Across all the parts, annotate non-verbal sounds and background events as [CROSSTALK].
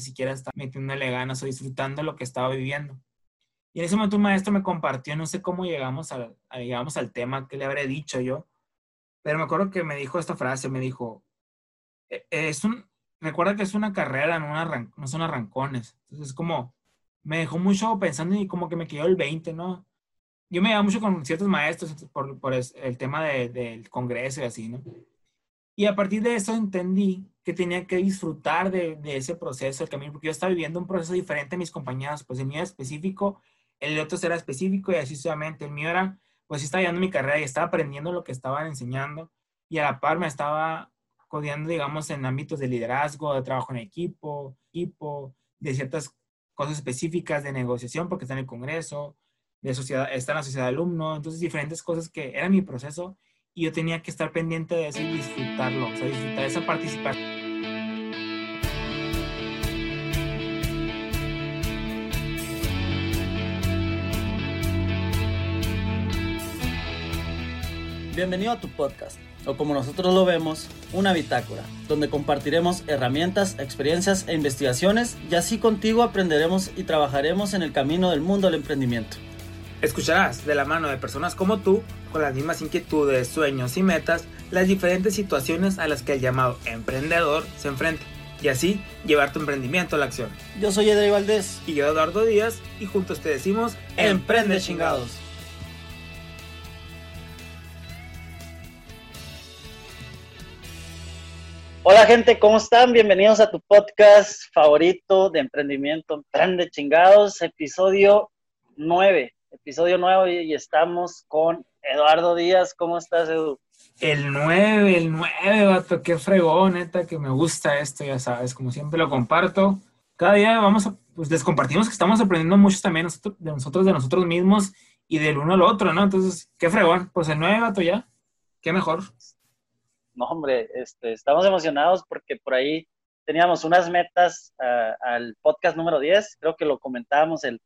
ni siquiera estaba metiéndole ganas o disfrutando lo que estaba viviendo. Y en ese momento un maestro me compartió, no sé cómo llegamos, a, llegamos al tema que le habré dicho yo, pero me acuerdo que me dijo esta frase, me dijo, e, es un, recuerda que es una carrera, no, son arrancones. Entonces es como, me dejó mucho pensando y como que me quedó el 20, ¿no? Yo me llevaba mucho con ciertos maestros por, por el tema de, del congreso y así, ¿no? Y a partir de eso entendí que tenía que disfrutar de, de ese proceso, el camino, porque yo estaba viviendo un proceso diferente a mis compañeros, pues el mío era específico, el otro era específico y así sucesivamente. El mío era, pues estaba llevando mi carrera y estaba aprendiendo lo que estaban enseñando y a la par me estaba codiando, digamos, en ámbitos de liderazgo, de trabajo en equipo, equipo, de ciertas cosas específicas de negociación, porque está en el Congreso, de sociedad, está en la sociedad de alumnos, entonces diferentes cosas que era mi proceso y yo tenía que estar pendiente de eso y disfrutarlo, o sea, disfrutar esa participación. Bienvenido a tu podcast, o como nosotros lo vemos, una bitácora, donde compartiremos herramientas, experiencias e investigaciones y así contigo aprenderemos y trabajaremos en el camino del mundo del emprendimiento. Escucharás de la mano de personas como tú, con las mismas inquietudes, sueños y metas, las diferentes situaciones a las que el llamado emprendedor se enfrenta y así llevar tu emprendimiento a la acción. Yo soy Edrey Valdés y yo Eduardo Díaz y juntos te decimos Emprende chingados. Hola gente, ¿cómo están? Bienvenidos a tu podcast favorito de emprendimiento, Emprende Chingados, episodio 9, episodio 9 y estamos con Eduardo Díaz. ¿Cómo estás, Edu? El 9, el 9, vato, qué fregón, neta, que me gusta esto, ya sabes, como siempre lo comparto. Cada día vamos a, pues les compartimos que estamos aprendiendo mucho también de nosotros, de nosotros mismos y del uno al otro, ¿no? Entonces, qué fregón, pues el 9, vato, ya, qué mejor no, hombre, este, estamos emocionados porque por ahí teníamos unas metas ah, al podcast número 10, creo que lo comentábamos el,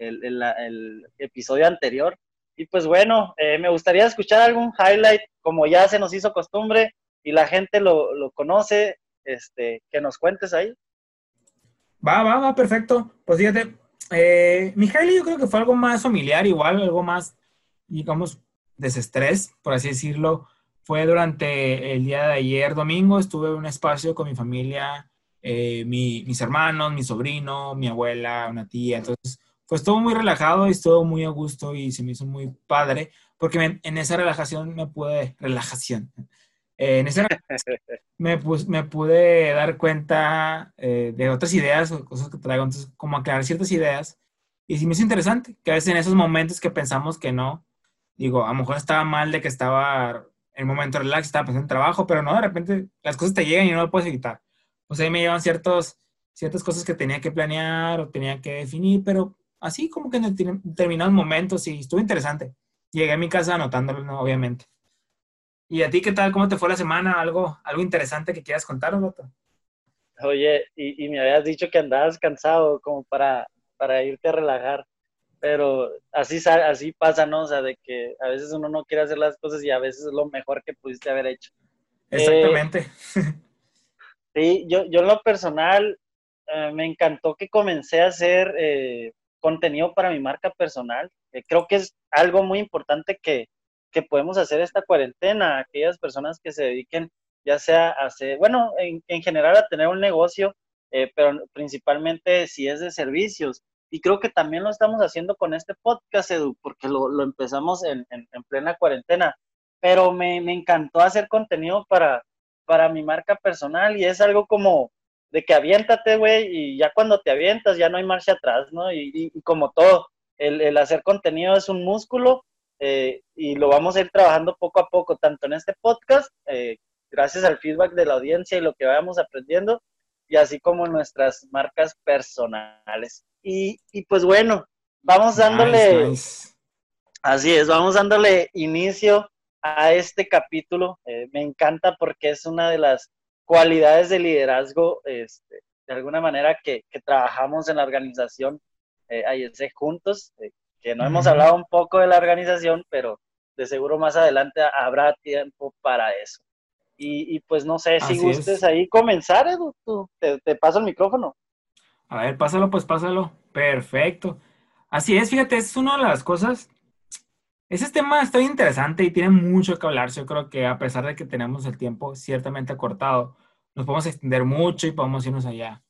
el, episodio anterior. Y pues bueno, eh, me gustaría escuchar algún highlight, como ya se nos hizo costumbre y la gente lo, lo conoce, este, que nos cuentes ahí. Va, va, va, perfecto. Pues fíjate, eh, mi highlight yo creo que fue algo más familiar, igual, algo más, digamos, desestrés, por así decirlo fue durante el día de ayer, domingo, estuve en un espacio con mi familia, eh, mis hermanos, mi sobrino, mi abuela, una tía. Entonces, pues estuvo muy relajado y estuvo muy a gusto y se me hizo muy padre, porque en esa relajación me pude, relajación, eh, en esa [LAUGHS] me, me pude dar cuenta eh, de otras ideas o cosas que traigo, entonces, como aclarar ciertas ideas. Y sí me hizo interesante, que a veces en esos momentos que pensamos que no, digo, a lo mejor estaba mal de que estaba en un momento relax, estaba pensando en trabajo, pero no, de repente las cosas te llegan y no lo puedes evitar. O sea, ahí me llevan ciertos, ciertas cosas que tenía que planear o tenía que definir, pero así como que en determinados momentos sí, estuvo interesante. Llegué a mi casa anotándolo, obviamente. ¿Y a ti qué tal? ¿Cómo te fue la semana? ¿Algo, algo interesante que quieras contar, Roto? Oye, y, y, me habías dicho que andabas cansado como para, para irte a relajar pero así, así pasa, ¿no? O sea, de que a veces uno no quiere hacer las cosas y a veces es lo mejor que pudiste haber hecho. Exactamente. [LAUGHS] sí, yo, yo en lo personal eh, me encantó que comencé a hacer eh, contenido para mi marca personal. creo que es algo muy importante que, que podemos hacer esta cuarentena, aquellas personas que se dediquen ya sea a hacer, bueno, en, en general a tener un negocio, eh, pero principalmente si es de servicios y creo que también lo estamos haciendo con este podcast, Edu, porque lo, lo empezamos en, en, plena cuarentena. Pero me, me, encantó hacer contenido para, para mi marca personal y es algo como de que aviéntate, güey, y ya cuando te avientas ya no hay marcha atrás, ¿no? Y, y, como todo, el, el, hacer contenido es un músculo eh, y lo vamos a ir trabajando poco a poco, tanto en este podcast, eh, gracias al feedback de la audiencia y lo que vayamos aprendiendo, y así como nuestras marcas personales. Y, pues bueno, vamos dándole, así es, vamos dándole inicio a este capítulo. Eh, me encanta porque es una de las cualidades de liderazgo, este, de alguna manera, que, trabajamos en la organización eh, juntos, eh, que no hemos hablado un poco de la organización, pero de seguro más adelante habrá tiempo para eso. Y, pues no sé si gustes ahí comenzar, Edu, te, paso el micrófono. A ver, pásalo, pues pásalo. Perfecto. Así es, fíjate, es una de las cosas. Ese tema está interesante y tiene mucho que hablar. Yo creo que a pesar de que tenemos el tiempo ciertamente acortado, nos podemos extender mucho y podemos irnos allá.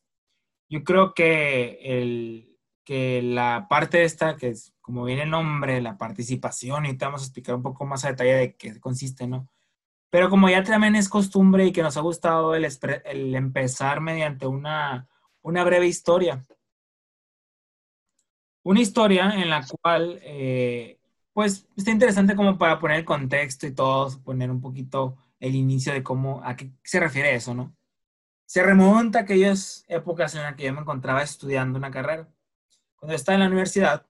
Yo creo que, el, que la parte esta, que es como viene el nombre, la participación, y te vamos a explicar un poco más a detalle de qué consiste, ¿no? Pero como ya también es costumbre y que nos ha gustado el, el empezar mediante una, una breve historia. Una historia en la cual, eh, pues, está interesante como para poner el contexto y todo, poner un poquito el inicio de cómo, a qué se refiere eso, ¿no? Se remonta a aquellas épocas en las que yo me encontraba estudiando una carrera. Cuando estaba en la universidad,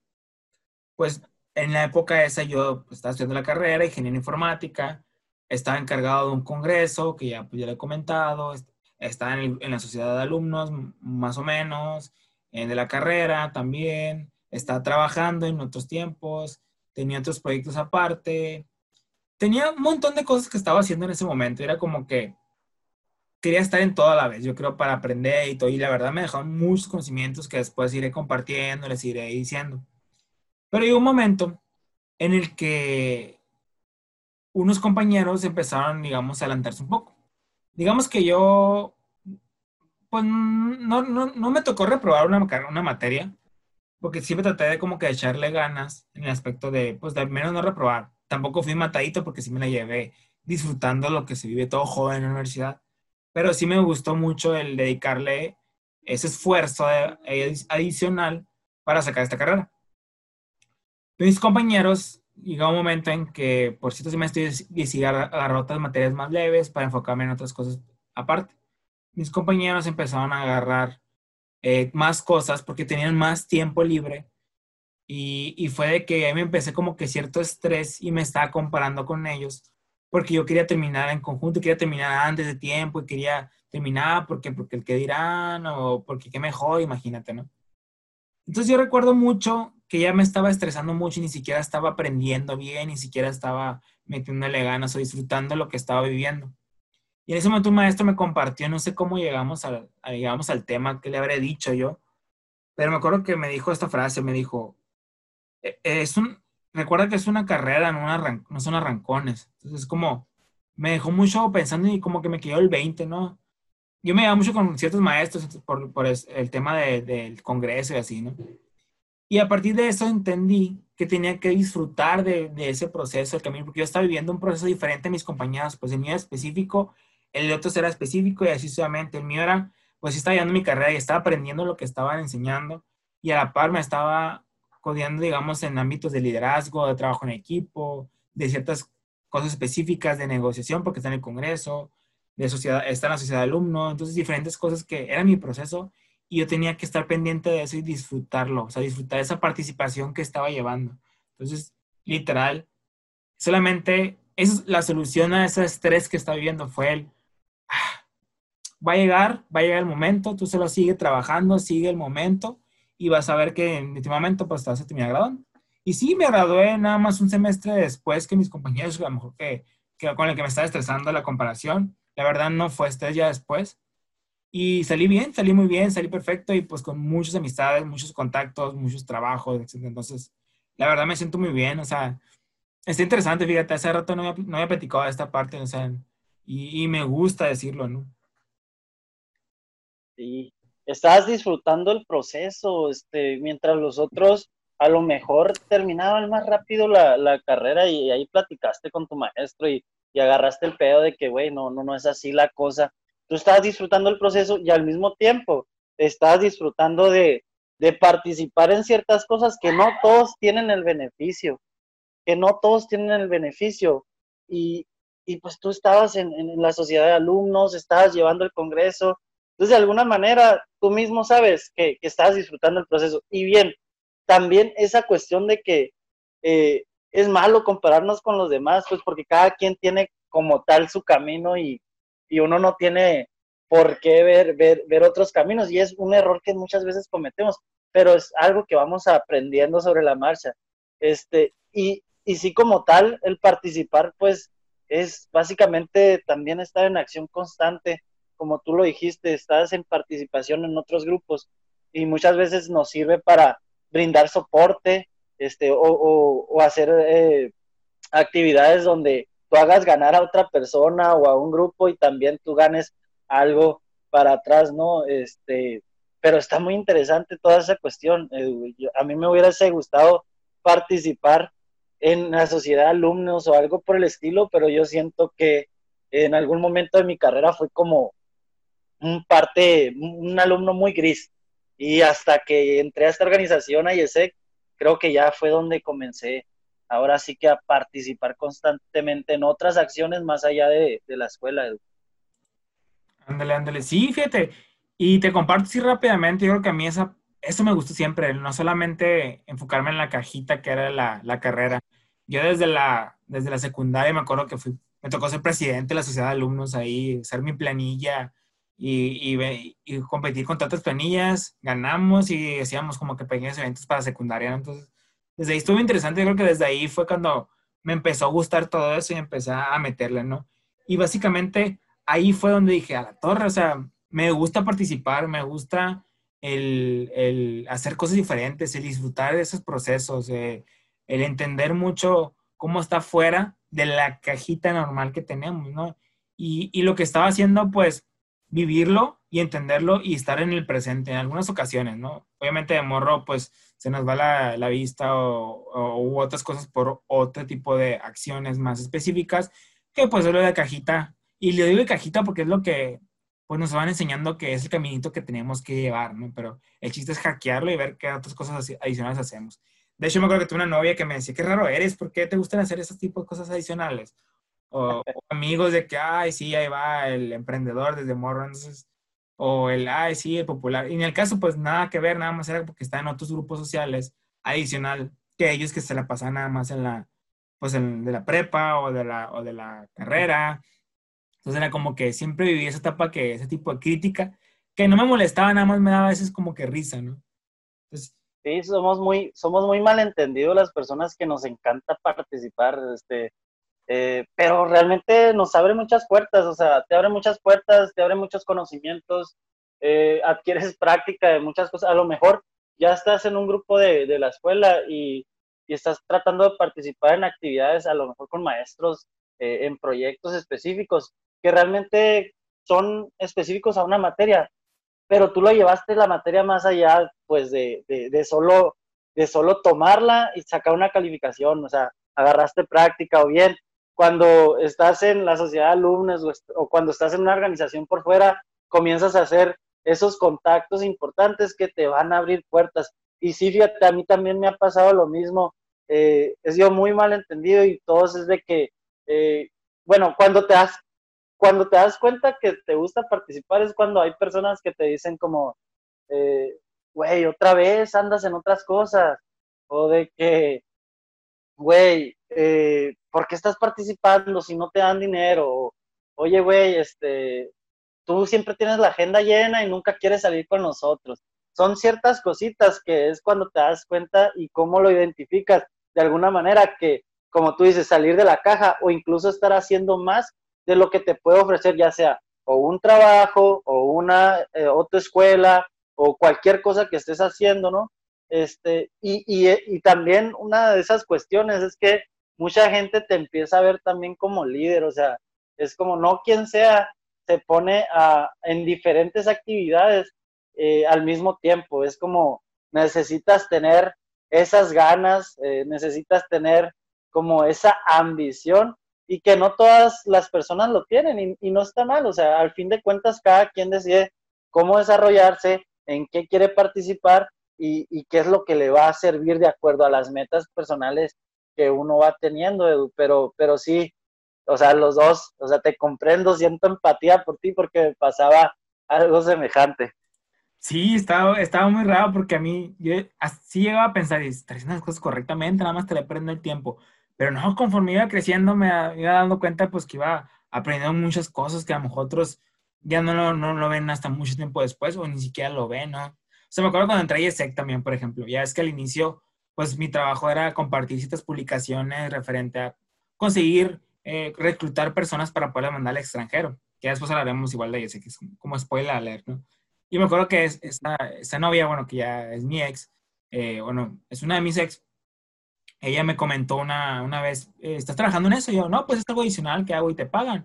pues, en la época esa yo pues, estaba estudiando la carrera, ingeniería informática, estaba encargado de un congreso, que ya, pues, ya he comentado, estaba en, la sociedad de alumnos, más o menos, en de la carrera también, estaba trabajando en otros tiempos, tenía otros proyectos aparte, tenía un montón de cosas que estaba haciendo en ese momento, era como que quería estar en toda la vez, yo creo, para aprender y todo, y la verdad me dejaron muchos conocimientos que después iré compartiendo, les iré diciendo. Pero hay un momento en el que unos compañeros empezaron, digamos, a adelantarse un poco. Digamos que yo, pues no, no, me tocó reprobar una, una materia, porque siempre traté de como que echarle ganas en el aspecto de, pues de al menos no reprobar. Tampoco fui matadito porque sí me la llevé disfrutando lo que se vive todo joven en la universidad. Pero sí me gustó mucho el dedicarle ese esfuerzo adicional para sacar esta carrera. Mis compañeros llegó un momento en que por cierto semestres decidí agarrar otras materias más leves para enfocarme en otras cosas aparte. Mis compañeros empezaron a agarrar eh, más cosas porque tenían más tiempo libre y, y, fue de que me empecé como que cierto estrés y me estaba comparando con ellos porque yo quería terminar en conjunto, quería terminar antes de tiempo y quería terminar porque, porque el que dirán o porque qué mejor, imagínate, ¿no? Entonces yo recuerdo mucho que ya me estaba estresando mucho y ni siquiera estaba aprendiendo bien, ni siquiera estaba metiéndole ganas o disfrutando lo que estaba viviendo. Y en ese momento un maestro me compartió, no sé cómo llegamos, a, llegamos al tema que le habré dicho yo, pero me acuerdo que me dijo esta frase, me dijo, e, es un, recuerda que es una carrera, no, una, no son arrancones. Entonces es como, me dejó mucho pensando y como que me quedó el 20, ¿no? Yo me llevaba mucho con ciertos maestros por, por el tema de, del congreso y así, ¿no? Y a partir de eso entendí que tenía que disfrutar de, de ese proceso, el camino, porque yo estaba viviendo un proceso diferente a mis compañeros, pues el mío específico, el de otros era específico y así sucesivamente. El mío era, pues estaba llevando mi carrera y estaba aprendiendo lo que estaban enseñando y a la par me estaba codeando, digamos, en ámbitos de liderazgo, de trabajo en equipo, de ciertas cosas específicas de negociación, porque está en el Congreso, de sociedad, está en la sociedad de alumnos, entonces diferentes cosas que era mi proceso y yo tenía que estar pendiente de eso y disfrutarlo, o sea, disfrutar esa participación que estaba llevando. Entonces, literal, solamente es la solución a ese estrés que estaba viviendo fue el, [SIGHS] va a llegar, va a llegar el momento, tú solo sigue trabajando, sigue el momento y vas a ver que en este momento pues te vas a terminar graduando. Y sí, me gradué nada más un semestre después que mis compañeros, a lo mejor que, que con el que me estaba estresando la comparación, la verdad no fue estrés ya después, y salí bien, salí muy bien, salí perfecto y pues con muchas amistades, muchos contactos, muchos trabajos, etc. Entonces, la verdad me siento muy bien, o sea, está interesante, fíjate, hace rato no había, no había platicado de esta parte, o sea, y, y, me gusta decirlo, ¿no? Sí, estás disfrutando el proceso, este, mientras los otros a lo mejor terminaban más rápido la, la carrera y ahí platicaste con tu maestro y, y agarraste el pedo de que, güey, no, no, no es así la cosa tú estás disfrutando el proceso y al mismo tiempo estás disfrutando de, participar en ciertas cosas que no todos tienen el beneficio, que no todos tienen el beneficio. Y, pues tú estabas en, la sociedad de alumnos, estabas llevando el congreso, entonces de alguna manera tú mismo sabes que, que estás disfrutando el proceso. Y bien, también esa cuestión de que eh, es malo compararnos con los demás, pues porque cada quien tiene como tal su camino y, y uno no tiene por qué ver, ver, ver otros caminos y es un error que muchas veces cometemos, pero es algo que vamos aprendiendo sobre la marcha. Este, y, y sí como tal, el participar pues es básicamente también estar en acción constante, como tú lo dijiste, estás en participación en otros grupos y muchas veces nos sirve para brindar soporte este, o, hacer eh, actividades donde tú hagas ganar a otra persona o a un grupo y también tú ganes algo para atrás, ¿no? Este, pero está muy interesante toda esa cuestión. a mí me hubiese gustado participar en la sociedad de alumnos o algo por el estilo, pero yo siento que en algún momento de mi carrera fue como un parte, un alumno muy gris. Y hasta que entré a esta organización, a IESEC, creo que ya fue donde comencé ahora sí que a participar constantemente en otras acciones más allá de, la escuela. Ándale, ándale. Sí, fíjate. Y te comparto así rápidamente, yo creo que a mí esa, eso me gustó siempre, no solamente enfocarme en la cajita que era la, la carrera. Yo desde la, desde la secundaria me acuerdo que fui, me tocó ser presidente de la sociedad de alumnos ahí, hacer mi planilla y, y, y competir con tantas planillas, ganamos y hacíamos como que pequeños eventos para secundaria. Entonces, desde ahí estuvo interesante, yo creo que desde ahí fue cuando me empezó a gustar todo eso y empecé a meterle, ¿no? Y básicamente ahí fue donde dije, a la torre, o sea, me gusta participar, me gusta el, el hacer cosas diferentes, el disfrutar de esos procesos, eh, el entender mucho cómo está fuera de la cajita normal que tenemos, ¿no? Y, y lo que estaba haciendo, pues, vivirlo y entenderlo y estar en el presente en algunas ocasiones, ¿no? Obviamente de morro, pues se nos va la, la vista o, u otras cosas por otro tipo de acciones más específicas, que pues es lo de cajita. Y le digo de cajita porque es lo que pues nos van enseñando que es el caminito que tenemos que llevar, ¿no? Pero el chiste es hackearlo y ver qué otras cosas adicionales hacemos. De hecho, me acuerdo que tuve una novia que me decía, qué raro eres, ¿por qué te gustan hacer esos tipos de cosas adicionales? O, amigos de que, ay, sí, ahí va el emprendedor desde morro, entonces, o el, ay, sí, el popular. Y en el caso, pues nada que ver, nada más era porque está en otros grupos sociales adicional que ellos que se la pasan nada más en la, pues en, de la prepa o de la, o de la carrera. Entonces era como que siempre viví esa etapa que, ese tipo de crítica, que no me molestaba, nada más me daba a veces como que risa, ¿no? Entonces, sí, somos muy, somos muy malentendidos las personas que nos encanta participar, este, eh, pero realmente nos abre muchas puertas, o sea, te abre muchas puertas, te abre muchos conocimientos, eh, [LAUGHS] adquieres práctica de muchas cosas. A lo mejor ya estás en un grupo de, de la escuela y, y, estás tratando de participar en actividades, a lo mejor con maestros, eh, en proyectos específicos, que realmente son específicos a una materia, pero tú lo llevaste la materia más allá, pues, de, de, de solo, de solo tomarla y sacar una calificación, o sea, agarraste práctica o bien cuando estás en la sociedad de alumnos o, cuando estás en una organización por fuera, comienzas a hacer esos contactos importantes que te van a abrir puertas. Y sí, fíjate, a mí también me ha pasado lo mismo. Eh, he sido muy mal entendido y todo es de que, eh, bueno, cuando te, das, cuando te das cuenta que te gusta participar es cuando hay personas que te dicen como, eh, güey, otra vez andas en otras cosas. O de que, güey, eh, ¿por qué estás participando si no te dan dinero? Oye, güey, este, tú siempre tienes la agenda llena y nunca quieres salir con nosotros. Son ciertas cositas que es cuando te das cuenta y cómo lo identificas de alguna manera que, como tú dices, salir de la caja o incluso estar haciendo más de lo que te puede ofrecer, ya sea o un trabajo o una eh, otra escuela o cualquier cosa que estés haciendo, ¿no? Este, y, y, también una de esas cuestiones es que mucha gente te empieza a ver también como líder, o sea, es como no quien sea, se pone a, en diferentes actividades eh, al mismo tiempo, es como necesitas tener esas ganas, eh, necesitas tener como esa ambición y que no todas las personas lo tienen y, no está mal, o sea, al fin de cuentas cada quien decide cómo desarrollarse, en qué quiere participar y, qué es lo que le va a servir de acuerdo a las metas personales que uno va teniendo, Edu, pero, pero sí, o sea, los dos, o sea, te comprendo, siento empatía por ti porque me pasaba algo semejante. Sí, estaba, estaba muy raro porque a mí, yo así llegaba a pensar, y haciendo las cosas correctamente, nada más te le prendo el tiempo. Pero no, conforme iba creciendo, me iba dando cuenta, pues, que iba aprendiendo muchas cosas que a lo mejor otros ya no lo, no lo ven hasta mucho tiempo después, o ni siquiera lo ven, ¿no? O sea, me acuerdo cuando entré a ESEC también, por ejemplo, ya es que al inicio pues mi trabajo era compartir ciertas publicaciones referente a conseguir eh, reclutar personas para poder mandar al extranjero, que después hablaremos igual de ese, que es como spoiler alert, ¿no? Y me acuerdo que es, esta, esta novia, bueno, que ya es mi ex, eh, bueno, es una de mis ex, ella me comentó una, una vez, eh, ¿estás trabajando en eso? Y yo, no, pues es algo adicional que hago y te pagan.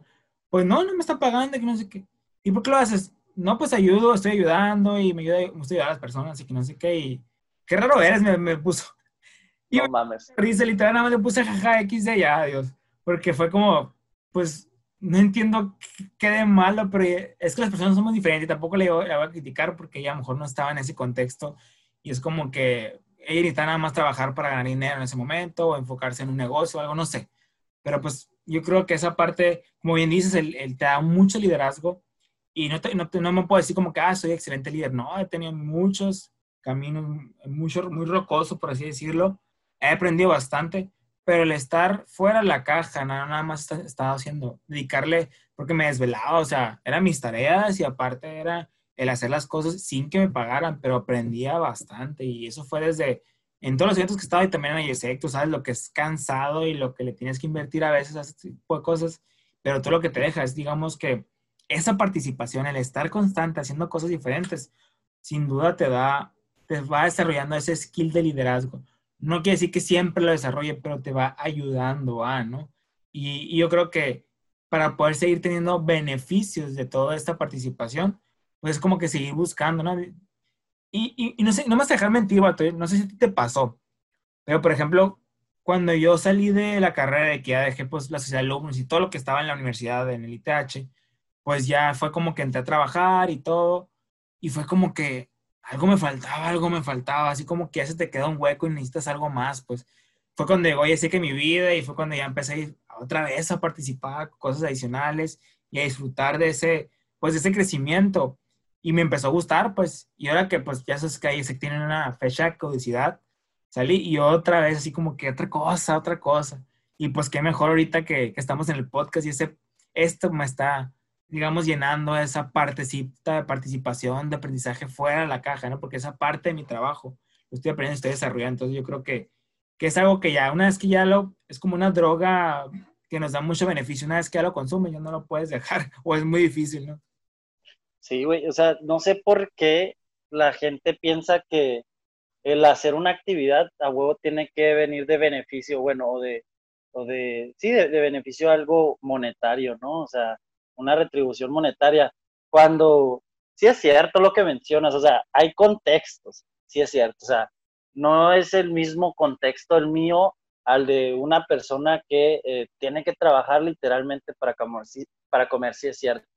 Pues no, no me está pagando, que no sé qué. ¿Y por qué lo haces? No, pues ayudo, estoy ayudando y me ayuda, me estoy ayudando a las personas y que no sé qué. Y qué raro eres, me, me puso. [LAUGHS] Y no mames. Risa, literal, nada más le puse jaja X de ya, Dios. Porque fue como, pues, no entiendo qué de malo, pero es que las personas somos diferentes y tampoco le, voy a criticar porque ella a lo mejor no estaba en ese contexto y es como que ella necesita nada más trabajar para ganar dinero en ese momento o enfocarse en un negocio o algo, no sé. Pero pues yo creo que esa parte, como bien dices, el, te da mucho liderazgo y no, no, no, me puedo decir como que, ah, soy excelente líder. No, he tenido muchos caminos, mucho, muy rocoso, por así decirlo. He aprendido bastante, pero el estar fuera de la caja, nada, nada más estaba haciendo, dedicarle, porque me desvelaba, o sea, eran mis tareas y aparte era el hacer las cosas sin que me pagaran, pero aprendía bastante y eso fue desde, en todos los eventos que estaba y también en IESEC, tú sabes lo que es cansado y lo que le tienes que invertir a veces a tipo de cosas, pero todo lo que te deja es, digamos que esa participación, el estar constante haciendo cosas diferentes, sin duda te da, te va desarrollando ese skill de liderazgo no quiere decir que siempre lo desarrolle, pero te va ayudando a, ¿no? Y, yo creo que para poder seguir teniendo beneficios de toda esta participación, pues es como que seguir buscando, ¿no? Y, no sé, no me vas a dejar mentir, no sé si te pasó, pero por ejemplo, cuando yo salí de la carrera de que ya dejé pues la sociedad de alumnos y todo lo que estaba en la universidad, en el ITH, pues ya fue como que entré a trabajar y todo, y fue como que algo me faltaba, algo me faltaba, así como que ya se te queda un hueco y necesitas algo más, pues. Fue cuando llegó ya sé que mi vida y fue cuando ya empecé a otra vez a participar, cosas adicionales y a disfrutar de ese, pues de ese crecimiento y me empezó a gustar, pues, y ahora que pues ya sabes que ahí se tiene una fecha codicidad, salí y otra vez así como que otra cosa, otra cosa. Y pues qué mejor ahorita que, que estamos en el podcast y ese, esto me está digamos, llenando esa partecita de participación, de aprendizaje fuera de la caja, ¿no? Porque esa parte de mi trabajo lo estoy aprendiendo, estoy desarrollando. Entonces yo creo que, que es algo que ya, una vez que ya lo, es como una droga que nos da mucho beneficio, una vez que ya lo consume, ya no lo puedes dejar, [LAUGHS] o es muy difícil, ¿no? Sí, güey, o sea, no sé por qué la gente piensa que el hacer una actividad a huevo tiene que venir de beneficio, bueno, o de, o de sí, de, beneficio algo monetario, ¿no? O sea, una retribución monetaria, cuando sí es cierto lo que mencionas, o sea, hay contextos, sí es cierto, o sea, no es el mismo contexto el mío al de una persona que eh, tiene que trabajar literalmente para comer, para comer sí es cierto.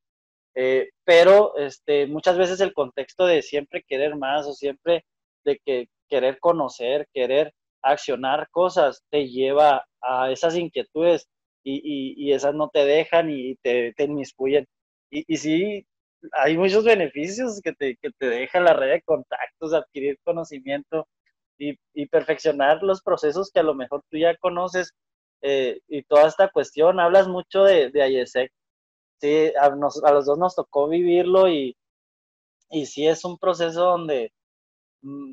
Eh, pero este, muchas veces el contexto de siempre querer más o siempre de que querer conocer, querer accionar cosas, te lleva a esas inquietudes y, esas no te dejan y te, te inmiscuyen. Y, y sí, hay muchos beneficios que te, que te deja la red de contactos, adquirir conocimiento y, y, perfeccionar los procesos que a lo mejor tú ya conoces eh, y toda esta cuestión. Hablas mucho de, de IESEC. Sí, a, a, los dos nos tocó vivirlo y, y sí es un proceso donde mm,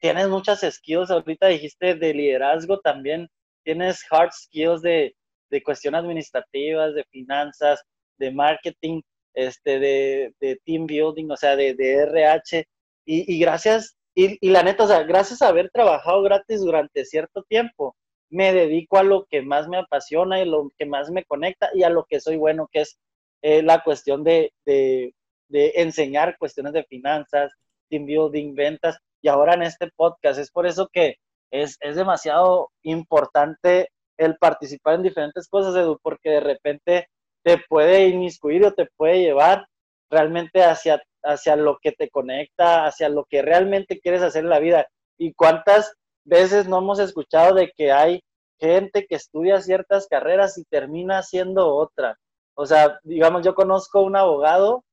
tienes muchas skills. Ahorita dijiste de liderazgo también. Tienes hard skills de, de cuestiones administrativas, de finanzas, de marketing, este, de, de team building, o sea, de, de RH. Y, y gracias, y, y, la neta, o sea, gracias a haber trabajado gratis durante cierto tiempo, me dedico a lo que más me apasiona y lo que más me conecta y a lo que soy bueno, que es eh, la cuestión de, de, enseñar cuestiones de finanzas, team building, ventas, y ahora en este podcast. Es por eso que es, es demasiado importante el participar en diferentes cosas, Edu, porque de repente te puede inmiscuir o te puede llevar realmente hacia, hacia lo que te conecta, hacia lo que realmente quieres hacer en la vida. Y cuántas veces no hemos escuchado de que hay gente que estudia ciertas carreras y termina haciendo otra. O sea, digamos, yo conozco un abogado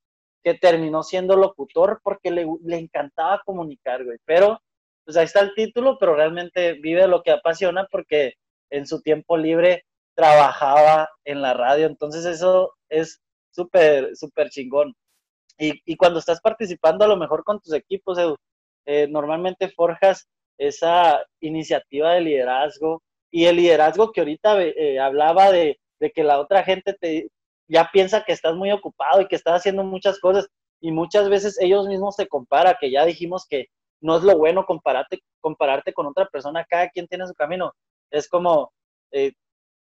que terminó siendo locutor porque le, le encantaba comunicar, güey. Pero, pues ahí está el título, pero realmente vive lo que apasiona porque en su tiempo libre trabajaba en la radio. Entonces eso es súper, súper chingón. Y, y, cuando estás participando a lo mejor con tus equipos, Edu, eh, normalmente forjas esa iniciativa de liderazgo y el liderazgo que ahorita eh, hablaba de, que la otra gente te, ya piensa que estás muy ocupado y que estás haciendo muchas cosas. y muchas veces ellos mismos se compara, que ya dijimos que no es lo bueno compararte, compararte con otra persona, cada quien tiene su camino. Es como, eh,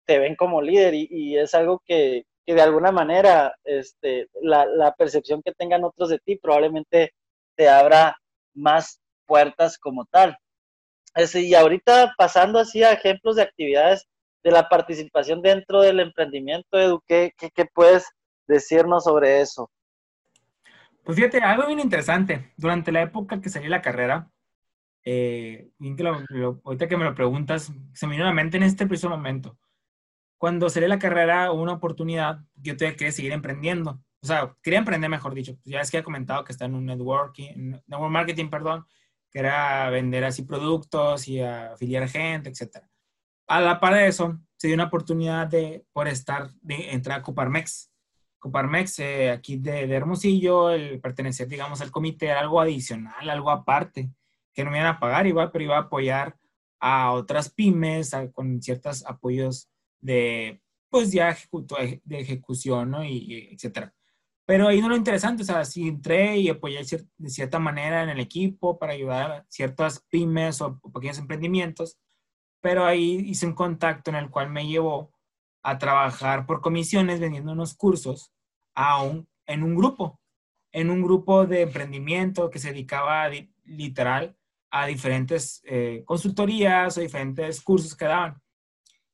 te ven como líder y, es algo que, que, de alguna manera este, la, percepción que tengan otros de ti probablemente te abra más puertas como tal. Y ahorita pasando así a ejemplos de actividades de la participación dentro del emprendimiento, Edu, ¿qué, qué puedes decirnos sobre eso? Pues fíjate, algo bien interesante. Durante la época que salí la carrera, eh, ahorita que me lo preguntas, se me vino a la mente en este preciso momento. Cuando salí la carrera, hubo una oportunidad, yo tuve que seguir emprendiendo. O sea, quería emprender, mejor dicho. Ya es que he comentado que está en un networking, network marketing, perdón, que era vender así productos y afiliar gente, etc. A la par de eso, se dio una oportunidad de, por estar, de entrar a Coparmex. Coparmex, eh, aquí de, Hermosillo, el pertenecer, digamos, al comité era algo adicional, algo aparte, que no me iban a pagar igual, pero iba a apoyar a otras pymes con ciertos apoyos de, pues de ejecución, ¿no? Y, etcétera. Pero ahí no lo interesante, o sea, sí entré y apoyé de cierta manera en el equipo para ayudar a ciertas pymes o pequeños emprendimientos, pero ahí hice un contacto en el cual me llevó a trabajar por comisiones vendiendo unos cursos a en un grupo, en un grupo de emprendimiento que se dedicaba literal a diferentes eh, consultorías o diferentes cursos que daban.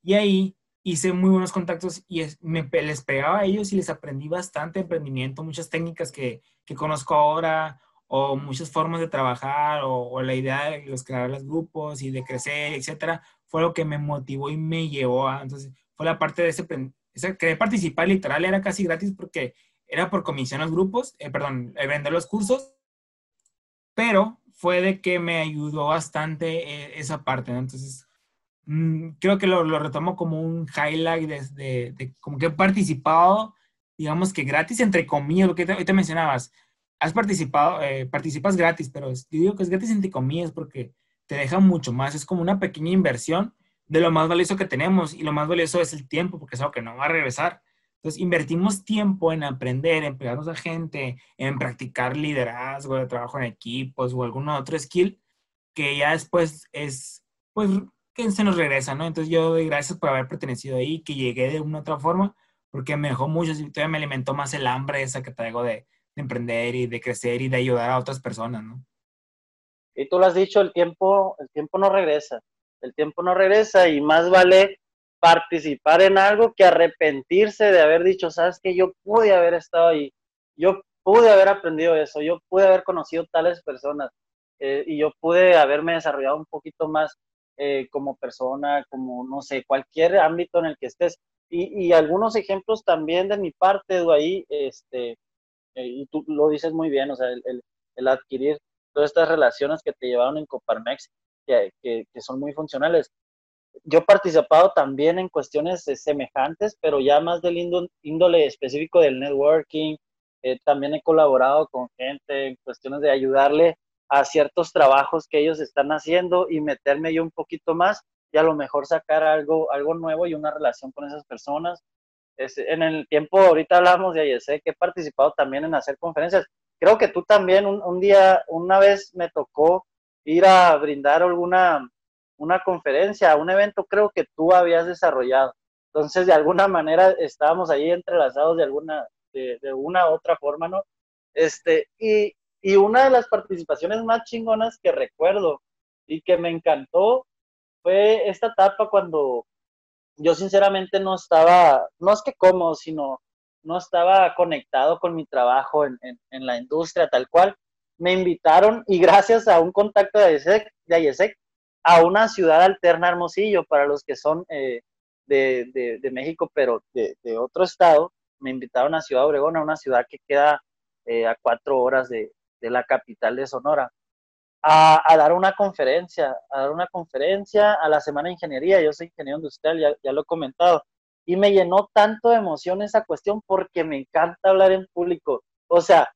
Y ahí hice muy buenos contactos y me, les pegaba a ellos y les aprendí bastante emprendimiento, muchas técnicas que, que conozco ahora o muchas formas de trabajar o, la idea de los crear los grupos y de crecer, etcétera, fue lo que me motivó y me llevó a, entonces, fue la parte de ese, ese querer participar literal, era casi gratis porque era por comisión los grupos, eh, perdón, eh, vender los cursos, pero fue de que me ayudó bastante eh, esa parte, Entonces, mm, creo que lo, lo, retomo como un highlight de, de, como que he participado, digamos que gratis, entre comillas, lo que te, te mencionabas, has participado, participas gratis, pero yo digo que es gratis entre comillas porque te deja mucho más, es como una pequeña inversión de lo más valioso que tenemos y lo más valioso es el tiempo, porque es algo que no va a regresar. Entonces, invertimos tiempo en aprender, en pegarnos a gente, en practicar liderazgo, de trabajo en equipos o algún otro skill que ya después es, pues, que se nos regresa, ¿no? Entonces, yo doy gracias por haber pertenecido ahí, que llegué de una u otra forma, porque me dejó mucho, todavía me alimentó más el hambre esa que traigo de, de emprender y de crecer y de ayudar a otras personas, ¿no? Y tú lo has dicho, el tiempo, el tiempo no regresa el tiempo no regresa y más vale participar en algo que arrepentirse de haber dicho, sabes que yo pude haber estado ahí, yo pude haber aprendido eso, yo pude haber conocido tales personas eh, y yo pude haberme desarrollado un poquito más eh, como persona, como no sé, cualquier ámbito en el que estés. Y, algunos ejemplos también de mi parte, de ahí, este, eh, y tú lo dices muy bien, o sea, el, adquirir todas estas relaciones que te llevaron en Coparmex que, son muy funcionales. Yo he participado también en cuestiones eh, semejantes, pero ya más del índole específico del networking. También he colaborado con gente en cuestiones de ayudarle a ciertos trabajos que ellos están haciendo y meterme yo un poquito más y a lo mejor sacar algo, algo nuevo y una relación con esas personas. en el tiempo, ahorita hablamos de sé que he participado también en hacer conferencias. Creo que tú también un, día, una vez me tocó ir a brindar alguna una conferencia, un evento creo que tú habías desarrollado. Entonces, de alguna manera estábamos ahí entrelazados de alguna, de, de una u otra forma, ¿no? Este, y, y una de las participaciones más chingonas que recuerdo y que me encantó fue esta etapa cuando yo sinceramente no estaba, no es que cómodo, sino no estaba conectado con mi trabajo en, en, en la industria tal cual. Me invitaron y gracias a un contacto de IESEC, de a una ciudad alterna Hermosillo, para los que son eh, de, de, México, pero de, de, otro estado, me invitaron a Ciudad Obregón, a una ciudad que queda eh, a cuatro horas de, la capital de Sonora, a, dar una conferencia, a dar una conferencia a la Semana de Ingeniería. Yo soy ingeniero industrial, ya, ya lo he comentado, y me llenó tanto de emoción esa cuestión porque me encanta hablar en público. O sea,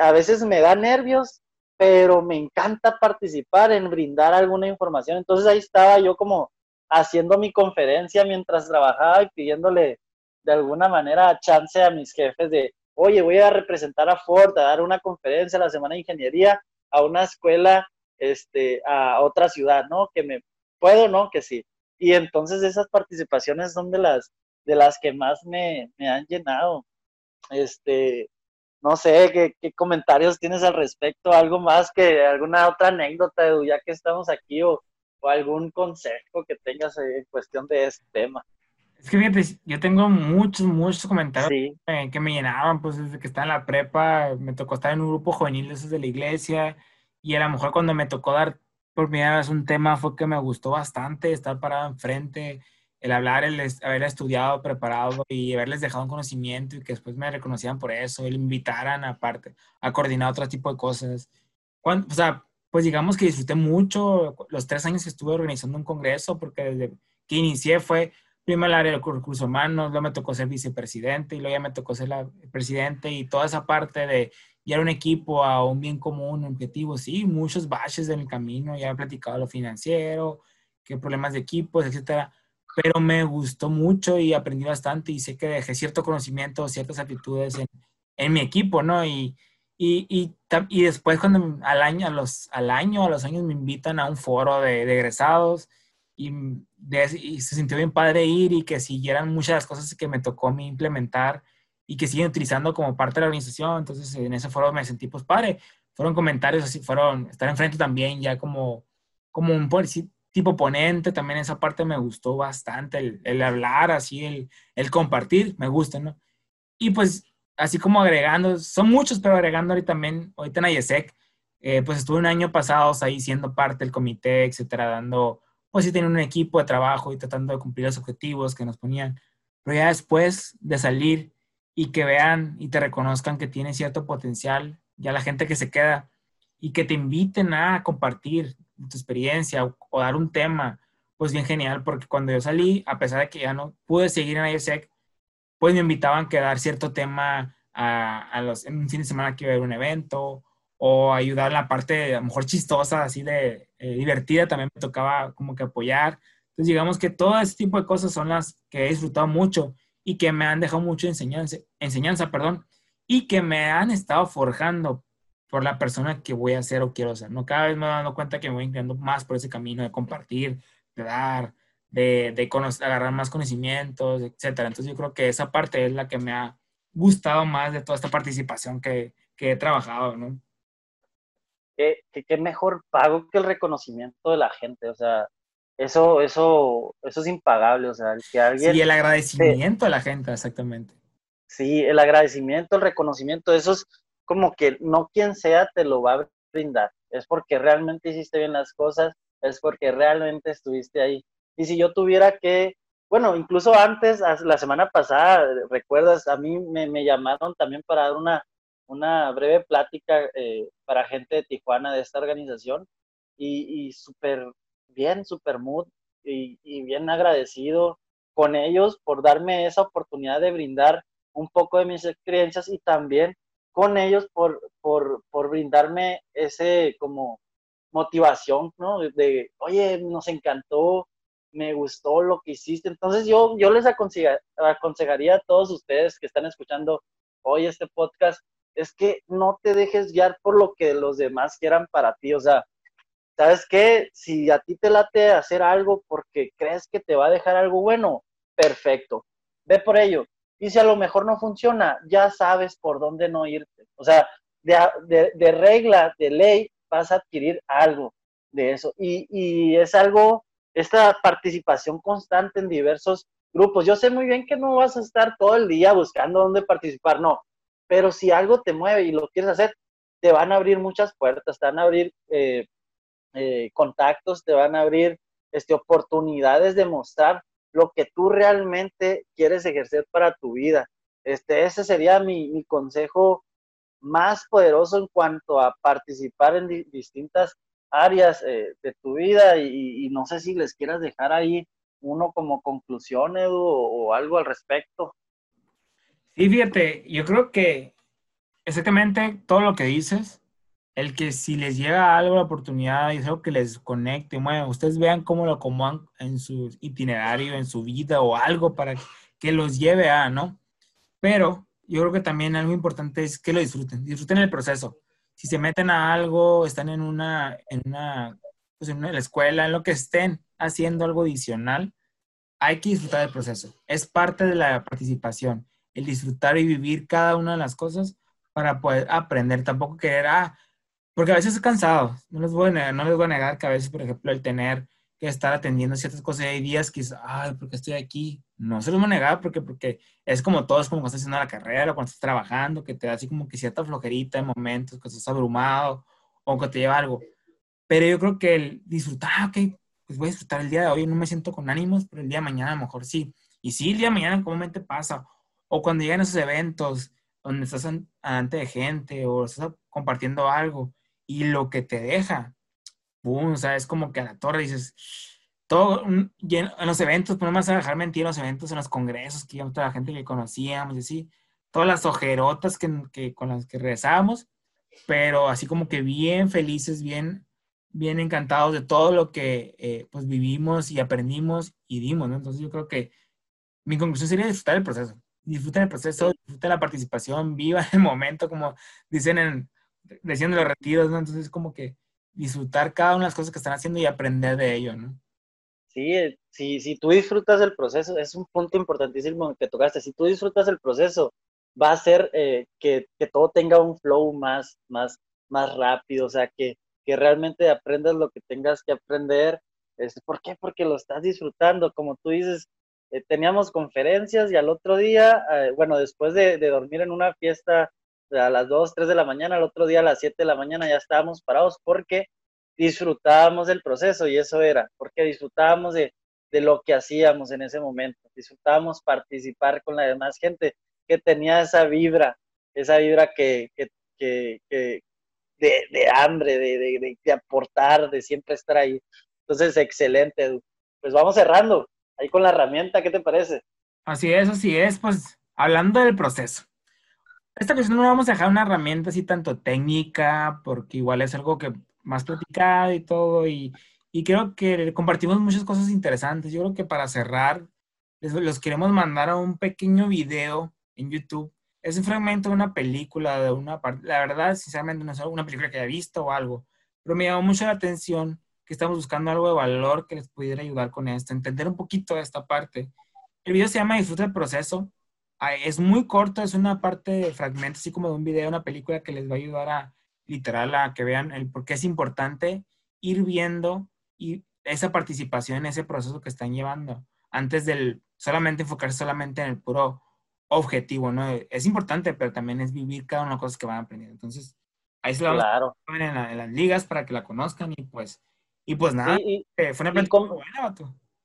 a veces me da nervios, pero me encanta participar en brindar alguna información. Entonces ahí estaba yo como haciendo mi conferencia mientras trabajaba y pidiéndole de alguna manera chance a mis jefes de, oye, voy a representar a Ford, a dar una conferencia la Semana de Ingeniería, a una escuela, este, a otra ciudad, ¿no? Que me puedo, ¿no? Que sí. Y entonces esas participaciones son de las, de las que más me, me han llenado. Este, no sé, ¿qué, ¿qué, comentarios tienes al respecto? ¿Algo más que alguna otra anécdota, Edu, ya que estamos aquí o, o algún consejo que tengas en cuestión de este tema? Es que fíjate, yo tengo muchos, muchos comentarios que me llenaban, pues desde que estaba en la prepa, me tocó estar en un grupo juvenil de esos de la iglesia, y a lo mejor cuando me tocó dar por primera vez un tema fue que me gustó bastante estar parado enfrente, el hablar, el haber estudiado, preparado y haberles dejado un conocimiento y que después me reconocían por eso, el invitaran aparte a coordinar otro tipo de cosas. Cuando, o sea, pues digamos que disfruté mucho los tres años que estuve organizando un congreso, porque desde que inicié fue primero el área de recursos humanos, luego me tocó ser vicepresidente y luego ya me tocó ser la presidente y toda esa parte de guiar un equipo a un bien común, un objetivo, sí, muchos baches en el camino, ya he platicado lo financiero, qué problemas de equipos, etcétera, pero me gustó mucho y aprendí bastante y sé que dejé cierto conocimiento, ciertas actitudes en, en mi equipo, ¿no? Y, y, y, y, después cuando al año, a los, al año, a los años me invitan a un foro de, de egresados, y, se sintió bien padre ir y que siguieran muchas de las cosas que me tocó a mí implementar y que siguen utilizando como parte de la organización. Entonces, en ese foro me sentí pues padre. Fueron comentarios así, fueron estar enfrente también ya como, como un tipo ponente, también esa parte me gustó bastante, el, el hablar así, el, el, compartir, me gusta, ¿no? Y pues así como agregando, son muchos, pero agregando ahorita también, ahorita en IESEC, eh, pues estuve un año pasado ahí siendo parte del comité, etcétera, dando pues sí tenían un equipo de trabajo y tratando de cumplir los objetivos que nos ponían. Pero ya después de salir y que vean y te reconozcan que tienes cierto potencial, ya la gente que se queda y que te inviten a compartir tu experiencia o, dar un tema, pues bien genial, porque cuando yo salí, a pesar de que ya no pude seguir en ISEC, pues me invitaban a dar cierto tema a, a los, en un fin de semana que iba a haber un evento o ayudar en la parte a lo mejor chistosa, así de eh, divertida, también me tocaba como que apoyar. Entonces, digamos que todo ese tipo de cosas son las que he disfrutado mucho y que me han dejado mucho enseñanza, enseñanza perdón, y que me han estado forjando por la persona que voy a ser o quiero ser. ¿no? Cada vez me he dado cuenta que me voy inclinando más por ese camino de compartir, de dar, de, de agarrar más conocimientos, etcétera. Entonces, yo creo que esa parte es la que me ha gustado más de toda esta participación que, que he trabajado, ¿no? Qué, mejor pago que el reconocimiento de la gente, o sea, eso, eso, eso es impagable, o sea, que alguien... Sí, el agradecimiento a la gente, exactamente. Sí, el agradecimiento, el reconocimiento, eso es como que no quien sea te lo va a brindar, es porque realmente hiciste bien las cosas, es porque realmente estuviste ahí. Y si yo tuviera que, bueno, incluso antes, la semana pasada, recuerdas, a mí me, me llamaron también para dar una, una breve plática eh, para gente de Tijuana de esta organización y, y súper bien, súper mood y, y, bien agradecido con ellos por darme esa oportunidad de brindar un poco de mis experiencias y también con ellos por, por, por brindarme ese como motivación, ¿no? De, oye, nos encantó, me gustó lo que hiciste. Entonces yo, yo les aconsejaría a todos ustedes que están escuchando hoy este podcast es que no te dejes guiar por lo que los demás quieran para ti. O sea, ¿sabes qué? Si a ti te late hacer algo porque crees que te va a dejar algo bueno, perfecto. Ve por ello. Y si a lo mejor no funciona, ya sabes por dónde no irte. O sea, de, de, regla, de ley, vas a adquirir algo de eso. Y, y es algo, esta participación constante en diversos grupos. Yo sé muy bien que no vas a estar todo el día buscando dónde participar, no pero si algo te mueve y lo quieres hacer, te van a abrir muchas puertas, te van a abrir eh, eh, contactos, te van a abrir este, oportunidades de mostrar lo que tú realmente quieres ejercer para tu vida. Este, ese sería mi, consejo más poderoso en cuanto a participar en distintas áreas eh, de tu vida y, no sé si les quieras dejar ahí uno como conclusión, Edu, o algo al respecto. Sí, fíjate, yo creo que exactamente todo lo que dices, el que si les llega algo la oportunidad y algo que les conecte, bueno, ustedes vean cómo lo acomodan en su itinerario, en su vida o algo para que los lleve a, ¿no? Pero yo creo que también algo importante es que lo disfruten, disfruten el proceso. Si se meten a algo, están en una, en una, pues en la escuela, en lo que estén haciendo algo adicional, hay que disfrutar del proceso. Es parte de la participación, el disfrutar y vivir cada una de las cosas para poder aprender. Tampoco querer, ah, porque a veces es cansado. No les voy a negar, no les voy a negar que a veces, por ejemplo, el tener que estar atendiendo ciertas cosas. Hay días que dices, ay, ¿por qué estoy aquí? No se los voy a negar porque, porque es como todo, es como cuando estás haciendo la carrera cuando estás trabajando, que te da así como que cierta flojerita en momentos, que estás abrumado o que te lleva algo. Pero yo creo que el disfrutar, ah, ok, pues voy a disfrutar el día de hoy, no me siento con ánimos, pero el día de mañana a lo mejor sí. Y sí, el día de mañana comúnmente pasa. O cuando llegan esos eventos donde estás ante de gente o estás compartiendo algo y lo que te deja, boom, o sea, es como que a la torre dices, todo, en los eventos, pues no me vas a dejar mentir, en los eventos, en los congresos, que íbamos toda la gente que conocíamos, y así, todas las ojerotas que, que, con las que regresábamos, pero así como que bien felices, bien, bien encantados de todo lo que eh, pues vivimos y aprendimos y dimos, ¿no? Entonces yo creo que mi conclusión sería disfrutar el proceso, disfrutar el proceso, disfrutar la participación, viva el [LAUGHS] momento, como dicen en, decían los retiros, ¿no? Entonces como que disfrutar cada una de las cosas que están haciendo y aprender de ello, ¿no? Sí, eh, si, si tú disfrutas el proceso, es un punto importantísimo que tocaste, si tú disfrutas el proceso, va a hacer eh, que, que, todo tenga un flow más, más, más rápido, o sea, que, que realmente aprendas lo que tengas que aprender. Este, ¿Por qué? Porque lo estás disfrutando, como tú dices, eh, teníamos conferencias y al otro día, bueno, después de, dormir en una fiesta a las 2, 3 de la mañana, al otro día a las 7 de la mañana ya estábamos parados porque disfrutábamos del proceso y eso era, porque disfrutábamos de, de lo que hacíamos en ese momento, disfrutábamos participar con la demás gente que tenía esa vibra, esa vibra que, que, que, de, de, hambre, de, de, aportar, de siempre estar ahí. Entonces, excelente, Pues vamos cerrando ahí con la herramienta, ¿qué te parece? Así es, así es, pues hablando del proceso esta cuestión no vamos a dejar una herramienta así tanto técnica, porque igual es algo que más platicado y todo, y, y creo que compartimos muchas cosas interesantes. Yo creo que para cerrar, les, los queremos mandar a un pequeño video en YouTube. Es un fragmento de una película, de una parte, la verdad, sinceramente, no es una película que haya visto o algo, pero me llamó mucho la atención que estamos buscando algo de valor que les pudiera ayudar con esto, entender un poquito esta parte. El video se llama Disfruta el proceso es muy corto, es una parte de fragmento, así como de un video, una película que les va a ayudar a literal a que vean el por qué es importante ir viendo y esa participación en ese proceso que están llevando antes del solamente enfocarse solamente en el puro objetivo, ¿no? Es importante, pero también es vivir cada una de las cosas que van aprendiendo. Entonces, ahí se la claro. en, en, las ligas para que la conozcan y pues, y pues nada, sí, eh, fue una plática buena,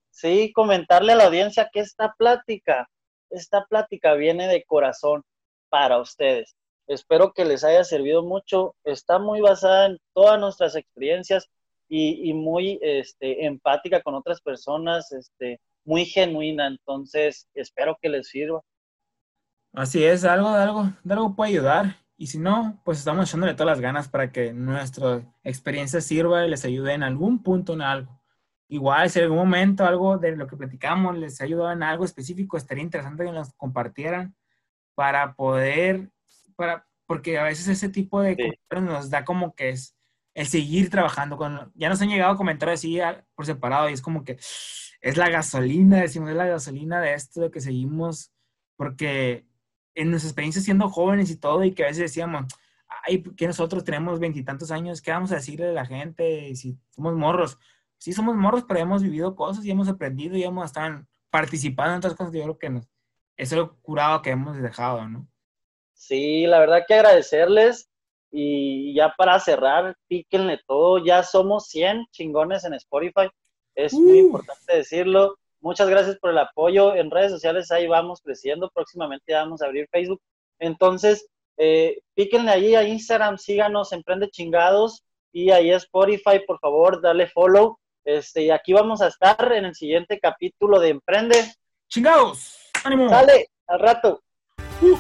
Sí, comentarle a la audiencia que esta plática esta plática viene de corazón para ustedes. Espero que les haya servido mucho. Está muy basada en todas nuestras experiencias y, muy este, empática con otras personas, este, muy genuina. Entonces, espero que les sirva. Así es, algo algo, algo puede ayudar. Y si no, pues estamos echándole todas las ganas para que nuestra experiencia sirva y les ayude en algún punto en algo. Igual, si en algún momento algo de lo que platicamos les ayudó en algo específico, estaría interesante que nos compartieran para poder, para, porque a veces ese tipo de sí. nos da como que es el seguir trabajando con, ya nos han llegado comentarios así por separado y es como que es la gasolina, decimos, es la gasolina de esto, de que seguimos, porque en nuestra experiencia siendo jóvenes y todo, y que a veces decíamos, ay, que nosotros tenemos veintitantos años, ¿qué vamos a decirle a la gente si somos morros? sí somos morros, pero hemos vivido cosas y hemos aprendido y hemos estado participando en otras cosas que yo creo que nos, es lo curado que hemos dejado, ¿no? Sí, la verdad que agradecerles y ya para cerrar, píquenle todo, ya somos 100 chingones en Spotify, es muy importante decirlo. Muchas gracias por el apoyo. En redes sociales ahí vamos creciendo. Próximamente vamos a abrir Facebook. Entonces, eh, píquenle ahí a Instagram, síganos, Emprende Chingados. Y ahí a Spotify, por favor, dale follow. Este, y aquí vamos a estar en el siguiente capítulo de Emprende. ¡Chingados! ¡Ánimo! ¡Sale! ¡Al rato! Uh.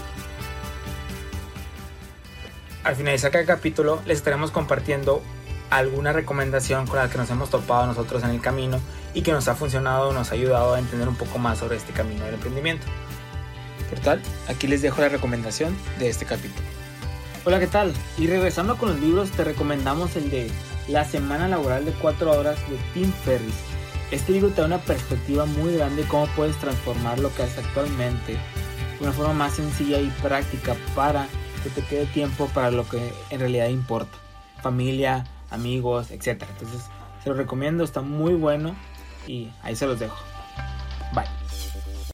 Al finalizar cada capítulo, les estaremos compartiendo alguna recomendación con la que nos hemos topado nosotros en el camino y que nos ha funcionado nos ha ayudado a entender un poco más sobre este camino del emprendimiento. Por tal, aquí les dejo la recomendación de este capítulo. Hola, ¿qué tal? Y regresando con los libros, te recomendamos el de La Semana Laboral de 4 Horas de Tim Ferriss. Este libro te da una perspectiva muy grande de cómo puedes transformar lo que haces actualmente de una forma más sencilla y práctica para que te quede tiempo para lo que en realidad importa. Familia, amigos, etc. Entonces, se los recomiendo, está muy bueno y ahí se los dejo. Bye.